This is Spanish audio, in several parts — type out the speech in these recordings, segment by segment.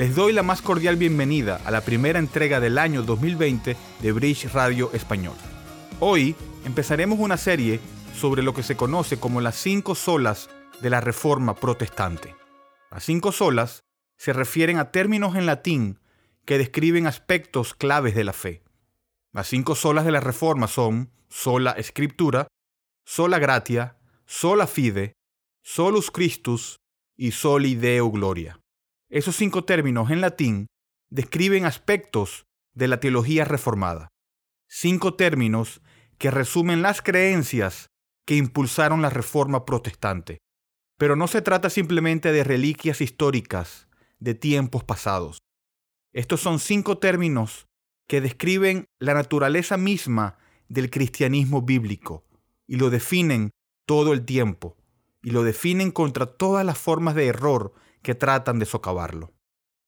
Les doy la más cordial bienvenida a la primera entrega del año 2020 de Bridge Radio Español. Hoy empezaremos una serie sobre lo que se conoce como las cinco solas de la Reforma Protestante. Las cinco solas se refieren a términos en latín que describen aspectos claves de la fe. Las cinco solas de la Reforma son sola escritura, sola gratia, sola fide, solus Christus y soli Deo gloria. Esos cinco términos en latín describen aspectos de la teología reformada. Cinco términos que resumen las creencias que impulsaron la reforma protestante. Pero no se trata simplemente de reliquias históricas de tiempos pasados. Estos son cinco términos que describen la naturaleza misma del cristianismo bíblico y lo definen todo el tiempo y lo definen contra todas las formas de error que tratan de socavarlo.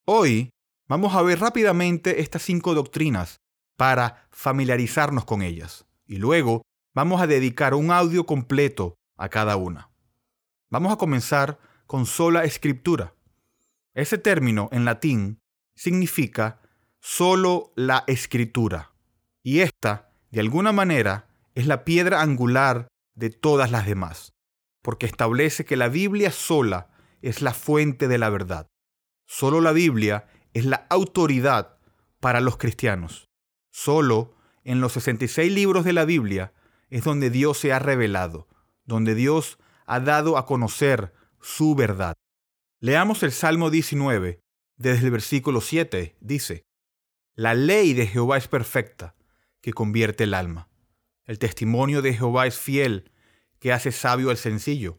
Hoy vamos a ver rápidamente estas cinco doctrinas para familiarizarnos con ellas y luego vamos a dedicar un audio completo a cada una. Vamos a comenzar con sola escritura. Ese término en latín significa solo la escritura y esta, de alguna manera, es la piedra angular de todas las demás, porque establece que la Biblia sola es la fuente de la verdad. Solo la Biblia es la autoridad para los cristianos. Solo en los 66 libros de la Biblia es donde Dios se ha revelado, donde Dios ha dado a conocer su verdad. Leamos el Salmo 19, desde el versículo 7, dice, La ley de Jehová es perfecta, que convierte el alma. El testimonio de Jehová es fiel, que hace sabio al sencillo.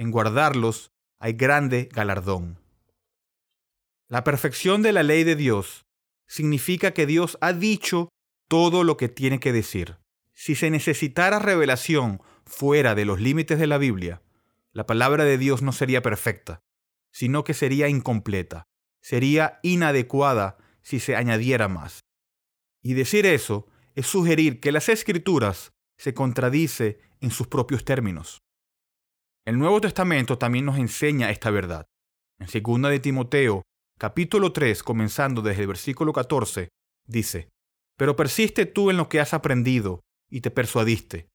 en guardarlos hay grande galardón. La perfección de la ley de Dios significa que Dios ha dicho todo lo que tiene que decir. Si se necesitara revelación fuera de los límites de la Biblia, la palabra de Dios no sería perfecta, sino que sería incompleta, sería inadecuada si se añadiera más. Y decir eso es sugerir que las escrituras se contradice en sus propios términos. El Nuevo Testamento también nos enseña esta verdad. En 2 de Timoteo, capítulo 3, comenzando desde el versículo 14, dice, Pero persiste tú en lo que has aprendido y te persuadiste,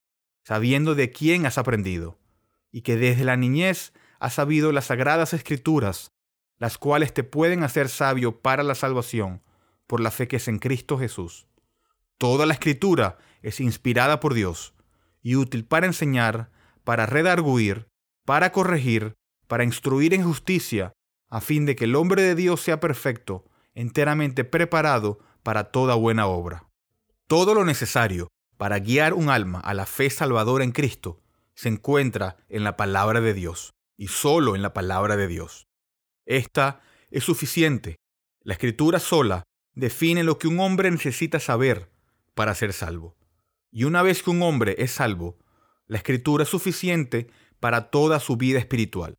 sabiendo de quién has aprendido, y que desde la niñez has sabido las sagradas escrituras, las cuales te pueden hacer sabio para la salvación por la fe que es en Cristo Jesús. Toda la escritura es inspirada por Dios y útil para enseñar, para redarguir, para corregir, para instruir en justicia, a fin de que el hombre de Dios sea perfecto, enteramente preparado para toda buena obra. Todo lo necesario para guiar un alma a la fe salvadora en Cristo se encuentra en la palabra de Dios, y solo en la palabra de Dios. Esta es suficiente. La escritura sola define lo que un hombre necesita saber para ser salvo. Y una vez que un hombre es salvo, la escritura es suficiente para toda su vida espiritual.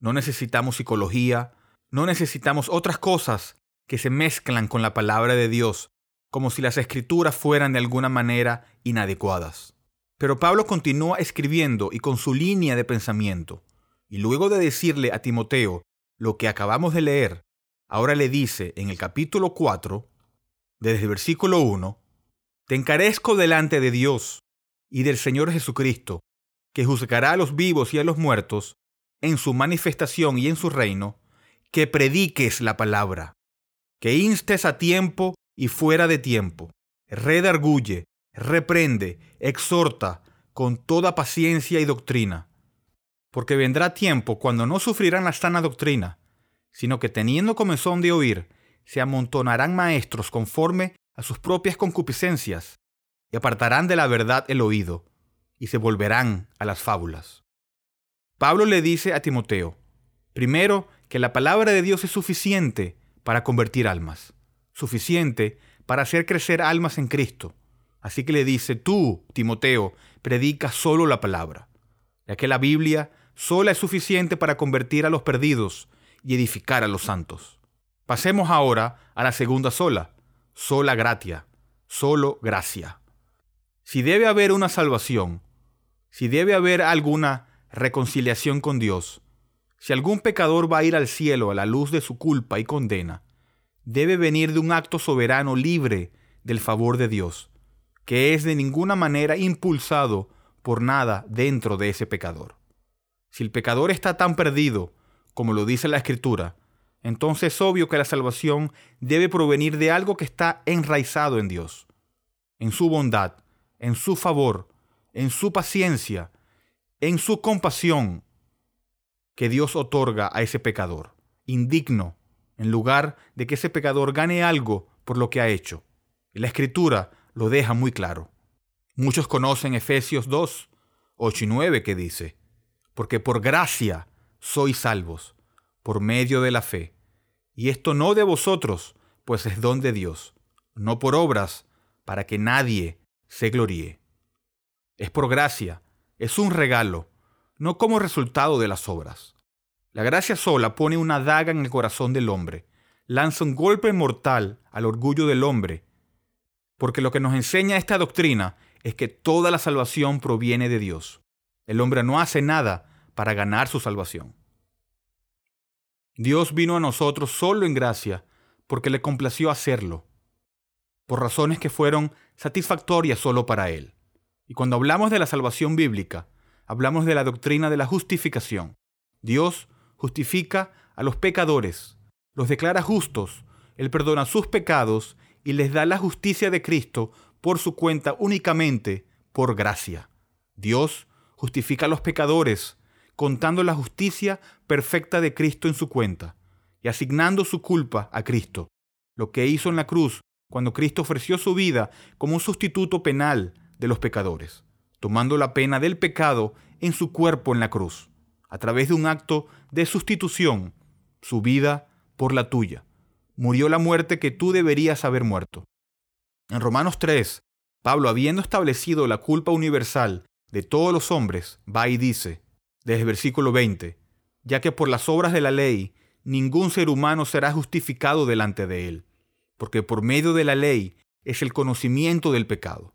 No necesitamos psicología, no necesitamos otras cosas que se mezclan con la palabra de Dios, como si las escrituras fueran de alguna manera inadecuadas. Pero Pablo continúa escribiendo y con su línea de pensamiento, y luego de decirle a Timoteo lo que acabamos de leer, ahora le dice en el capítulo 4, desde el versículo 1, Te encarezco delante de Dios y del Señor Jesucristo, que juzgará a los vivos y a los muertos en su manifestación y en su reino, que prediques la palabra, que instes a tiempo y fuera de tiempo, redarguye, reprende, exhorta con toda paciencia y doctrina. Porque vendrá tiempo cuando no sufrirán la sana doctrina, sino que teniendo comezón de oír, se amontonarán maestros conforme a sus propias concupiscencias, y apartarán de la verdad el oído, y se volverán a las fábulas. Pablo le dice a Timoteo, primero, que la palabra de Dios es suficiente para convertir almas, suficiente para hacer crecer almas en Cristo. Así que le dice, tú, Timoteo, predica solo la palabra, ya que la Biblia sola es suficiente para convertir a los perdidos y edificar a los santos. Pasemos ahora a la segunda sola, sola gratia, solo gracia. Si debe haber una salvación, si debe haber alguna reconciliación con Dios, si algún pecador va a ir al cielo a la luz de su culpa y condena, debe venir de un acto soberano libre del favor de Dios, que es de ninguna manera impulsado por nada dentro de ese pecador. Si el pecador está tan perdido, como lo dice la Escritura, entonces es obvio que la salvación debe provenir de algo que está enraizado en Dios, en su bondad, en su favor, en su paciencia, en su compasión que Dios otorga a ese pecador, indigno, en lugar de que ese pecador gane algo por lo que ha hecho. la escritura lo deja muy claro. Muchos conocen Efesios 2, 8 y 9 que dice, porque por gracia sois salvos, por medio de la fe. Y esto no de vosotros, pues es don de Dios, no por obras, para que nadie se gloríe. Es por gracia, es un regalo, no como resultado de las obras. La gracia sola pone una daga en el corazón del hombre, lanza un golpe mortal al orgullo del hombre, porque lo que nos enseña esta doctrina es que toda la salvación proviene de Dios. El hombre no hace nada para ganar su salvación. Dios vino a nosotros solo en gracia porque le complació hacerlo, por razones que fueron satisfactorias solo para Él. Y cuando hablamos de la salvación bíblica, hablamos de la doctrina de la justificación. Dios justifica a los pecadores, los declara justos, Él perdona sus pecados y les da la justicia de Cristo por su cuenta únicamente por gracia. Dios justifica a los pecadores, contando la justicia perfecta de Cristo en su cuenta y asignando su culpa a Cristo, lo que hizo en la cruz cuando Cristo ofreció su vida como un sustituto penal de los pecadores, tomando la pena del pecado en su cuerpo en la cruz a través de un acto de sustitución, su vida por la tuya. Murió la muerte que tú deberías haber muerto. En Romanos 3, Pablo, habiendo establecido la culpa universal de todos los hombres, va y dice, desde el versículo 20, ya que por las obras de la ley ningún ser humano será justificado delante de él, porque por medio de la ley es el conocimiento del pecado.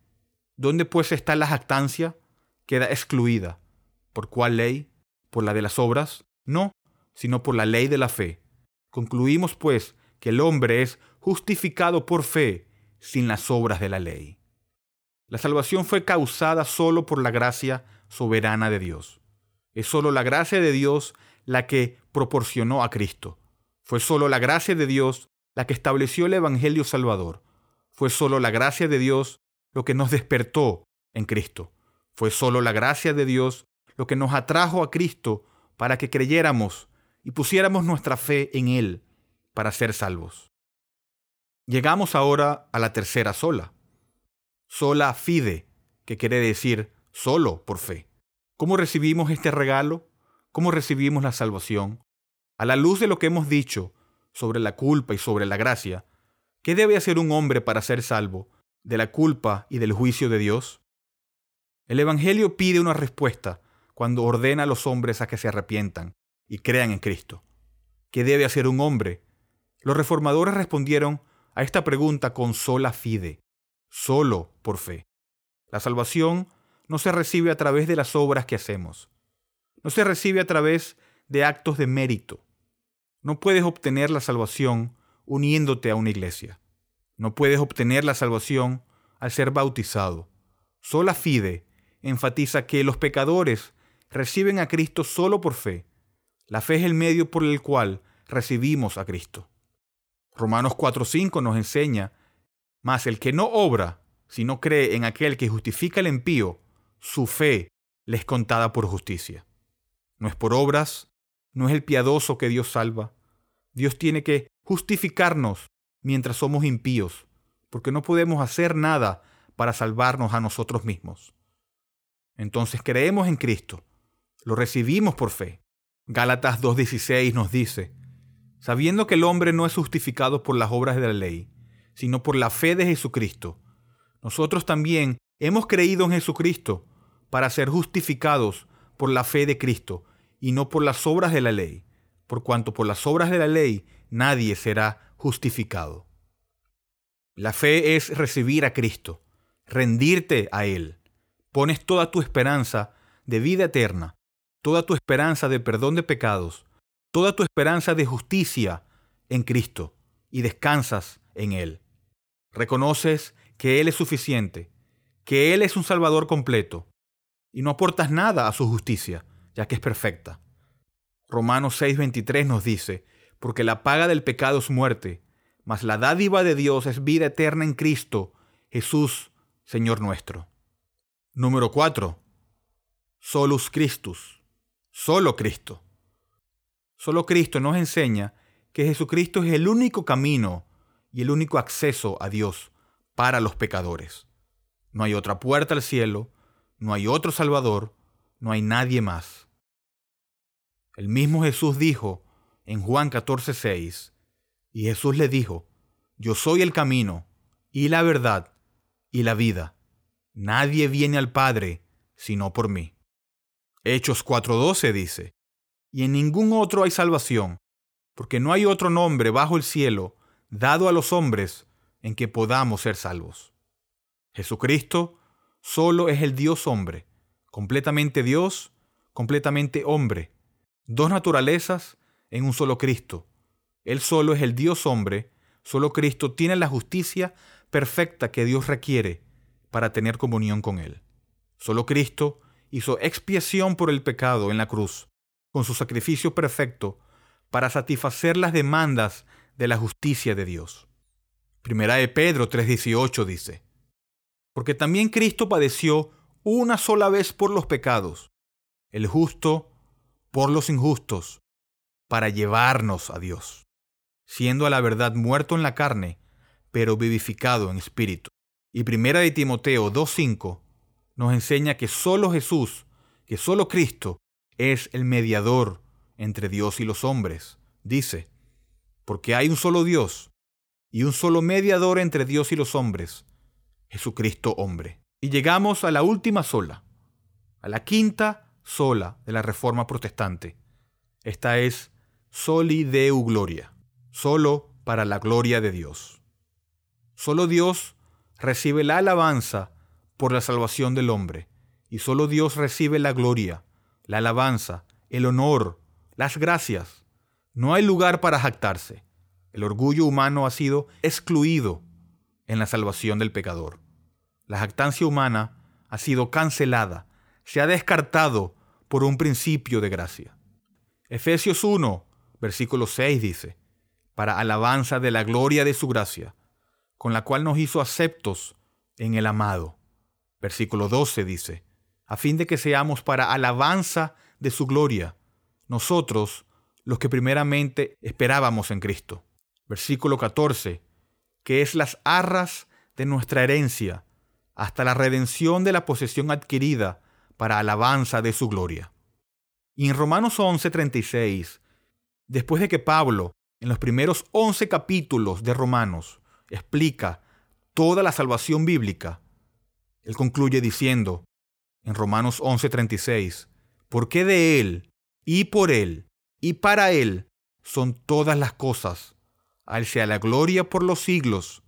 ¿Dónde pues está la jactancia? Queda excluida. ¿Por cuál ley? por la de las obras? No, sino por la ley de la fe. Concluimos, pues, que el hombre es justificado por fe sin las obras de la ley. La salvación fue causada solo por la gracia soberana de Dios. Es solo la gracia de Dios la que proporcionó a Cristo. Fue solo la gracia de Dios la que estableció el Evangelio Salvador. Fue solo la gracia de Dios lo que nos despertó en Cristo. Fue solo la gracia de Dios lo que nos atrajo a Cristo para que creyéramos y pusiéramos nuestra fe en Él para ser salvos. Llegamos ahora a la tercera sola. Sola fide, que quiere decir solo por fe. ¿Cómo recibimos este regalo? ¿Cómo recibimos la salvación? A la luz de lo que hemos dicho sobre la culpa y sobre la gracia, ¿qué debe hacer un hombre para ser salvo de la culpa y del juicio de Dios? El Evangelio pide una respuesta cuando ordena a los hombres a que se arrepientan y crean en Cristo. ¿Qué debe hacer un hombre Los reformadores respondieron a esta pregunta con sola fide, solo por fe. La salvación no se recibe a través de las obras que hacemos. No se recibe a través de actos de mérito. No puedes obtener la salvación uniéndote a una iglesia. No puedes obtener la salvación al ser bautizado. Sola fide enfatiza que los pecadores reciben a Cristo solo por fe. La fe es el medio por el cual recibimos a Cristo. Romanos 4:5 nos enseña, mas el que no obra, sino cree en aquel que justifica el impío, su fe le es contada por justicia. No es por obras, no es el piadoso que Dios salva. Dios tiene que justificarnos mientras somos impíos, porque no podemos hacer nada para salvarnos a nosotros mismos. Entonces creemos en Cristo, lo recibimos por fe. Gálatas 2.16 nos dice, sabiendo que el hombre no es justificado por las obras de la ley, sino por la fe de Jesucristo. Nosotros también hemos creído en Jesucristo para ser justificados por la fe de Cristo y no por las obras de la ley, por cuanto por las obras de la ley nadie será justificado. La fe es recibir a Cristo, rendirte a Él. Pones toda tu esperanza de vida eterna, toda tu esperanza de perdón de pecados, toda tu esperanza de justicia en Cristo y descansas en Él. Reconoces que Él es suficiente, que Él es un Salvador completo, y no aportas nada a su justicia, ya que es perfecta. Romanos 6:23 nos dice, porque la paga del pecado es muerte, mas la dádiva de Dios es vida eterna en Cristo, Jesús, Señor nuestro. Número 4. Solus Christus. Solo Cristo. Solo Cristo nos enseña que Jesucristo es el único camino y el único acceso a Dios para los pecadores. No hay otra puerta al cielo, no hay otro Salvador, no hay nadie más. El mismo Jesús dijo en Juan 14:6, y Jesús le dijo, Yo soy el camino, y la verdad, y la vida. Nadie viene al Padre sino por mí. Hechos 4:12 dice, y en ningún otro hay salvación, porque no hay otro nombre bajo el cielo dado a los hombres en que podamos ser salvos. Jesucristo solo es el Dios hombre, completamente Dios, completamente hombre, dos naturalezas en un solo Cristo. Él solo es el Dios hombre, solo Cristo tiene la justicia perfecta que Dios requiere para tener comunión con Él. Solo Cristo hizo expiación por el pecado en la cruz, con su sacrificio perfecto, para satisfacer las demandas de la justicia de Dios. Primera de Pedro 3:18 dice, porque también Cristo padeció una sola vez por los pecados, el justo por los injustos, para llevarnos a Dios, siendo a la verdad muerto en la carne, pero vivificado en espíritu. Y primera de Timoteo 2.5 nos enseña que solo Jesús, que solo Cristo es el mediador entre Dios y los hombres. Dice, porque hay un solo Dios y un solo mediador entre Dios y los hombres, Jesucristo hombre. Y llegamos a la última sola, a la quinta sola de la Reforma Protestante. Esta es soli deu gloria, solo para la gloria de Dios. Solo Dios recibe la alabanza por la salvación del hombre, y solo Dios recibe la gloria, la alabanza, el honor, las gracias. No hay lugar para jactarse. El orgullo humano ha sido excluido en la salvación del pecador. La jactancia humana ha sido cancelada, se ha descartado por un principio de gracia. Efesios 1, versículo 6 dice, para alabanza de la gloria de su gracia, con la cual nos hizo aceptos en el amado. Versículo 12 dice, a fin de que seamos para alabanza de su gloria, nosotros los que primeramente esperábamos en Cristo. Versículo 14, que es las arras de nuestra herencia, hasta la redención de la posesión adquirida para alabanza de su gloria. Y en Romanos 11:36, después de que Pablo, en los primeros 11 capítulos de Romanos, explica toda la salvación bíblica, él concluye diciendo en Romanos 11:36, porque de Él, y por Él, y para Él son todas las cosas, A Él sea la gloria por los siglos.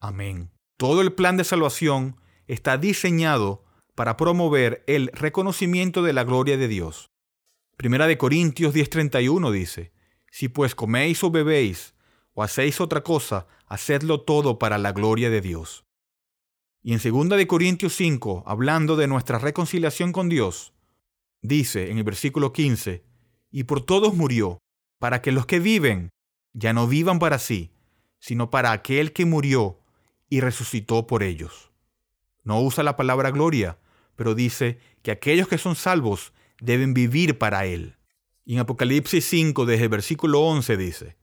Amén. Todo el plan de salvación está diseñado para promover el reconocimiento de la gloria de Dios. Primera de Corintios 10:31 dice, Si pues coméis o bebéis o hacéis otra cosa, hacedlo todo para la gloria de Dios. Y en 2 de Corintios 5, hablando de nuestra reconciliación con Dios, dice en el versículo 15, y por todos murió, para que los que viven ya no vivan para sí, sino para aquel que murió y resucitó por ellos. No usa la palabra gloria, pero dice que aquellos que son salvos deben vivir para Él. Y en Apocalipsis 5, desde el versículo 11 dice,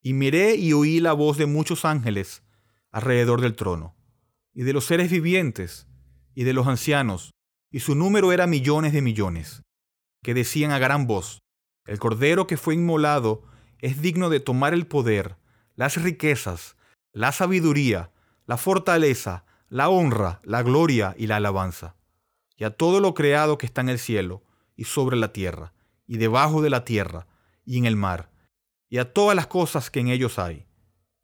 Y miré y oí la voz de muchos ángeles alrededor del trono, y de los seres vivientes, y de los ancianos, y su número era millones de millones, que decían a gran voz, El Cordero que fue inmolado es digno de tomar el poder, las riquezas, la sabiduría, la fortaleza, la honra, la gloria y la alabanza, y a todo lo creado que está en el cielo y sobre la tierra, y debajo de la tierra, y en el mar, y a todas las cosas que en ellos hay.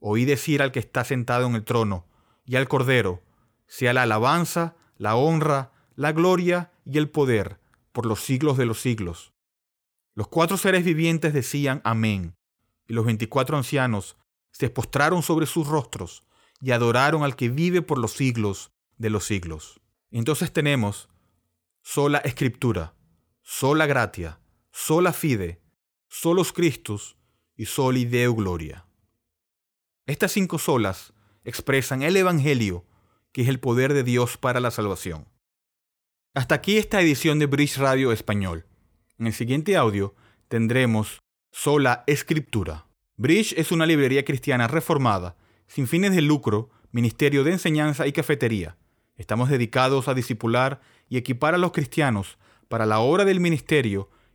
Oí decir al que está sentado en el trono, y al Cordero, sea la alabanza, la honra, la gloria y el poder, por los siglos de los siglos. Los cuatro seres vivientes decían Amén, y los veinticuatro ancianos se postraron sobre sus rostros y adoraron al que vive por los siglos de los siglos. Entonces tenemos sola escritura, sola gratia, sola fide, solos Christus y soli Deo gloria. Estas cinco solas expresan el Evangelio, que es el poder de Dios para la salvación. Hasta aquí esta edición de Bridge Radio Español. En el siguiente audio tendremos Sola Escritura. Bridge es una librería cristiana reformada, sin fines de lucro, ministerio de enseñanza y cafetería. Estamos dedicados a discipular y equipar a los cristianos para la obra del ministerio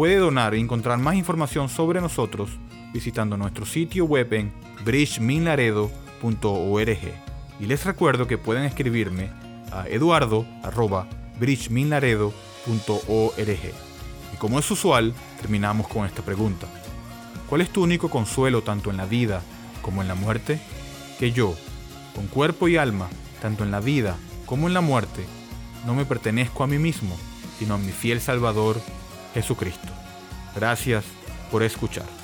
Puede donar y encontrar más información sobre nosotros visitando nuestro sitio web en bridgeminlaredo.org. Y les recuerdo que pueden escribirme a eduardo.bridgeminlaredo.org. Y como es usual, terminamos con esta pregunta. ¿Cuál es tu único consuelo tanto en la vida como en la muerte? Que yo, con cuerpo y alma, tanto en la vida como en la muerte, no me pertenezco a mí mismo, sino a mi fiel Salvador, Jesucristo. Gracias por escuchar.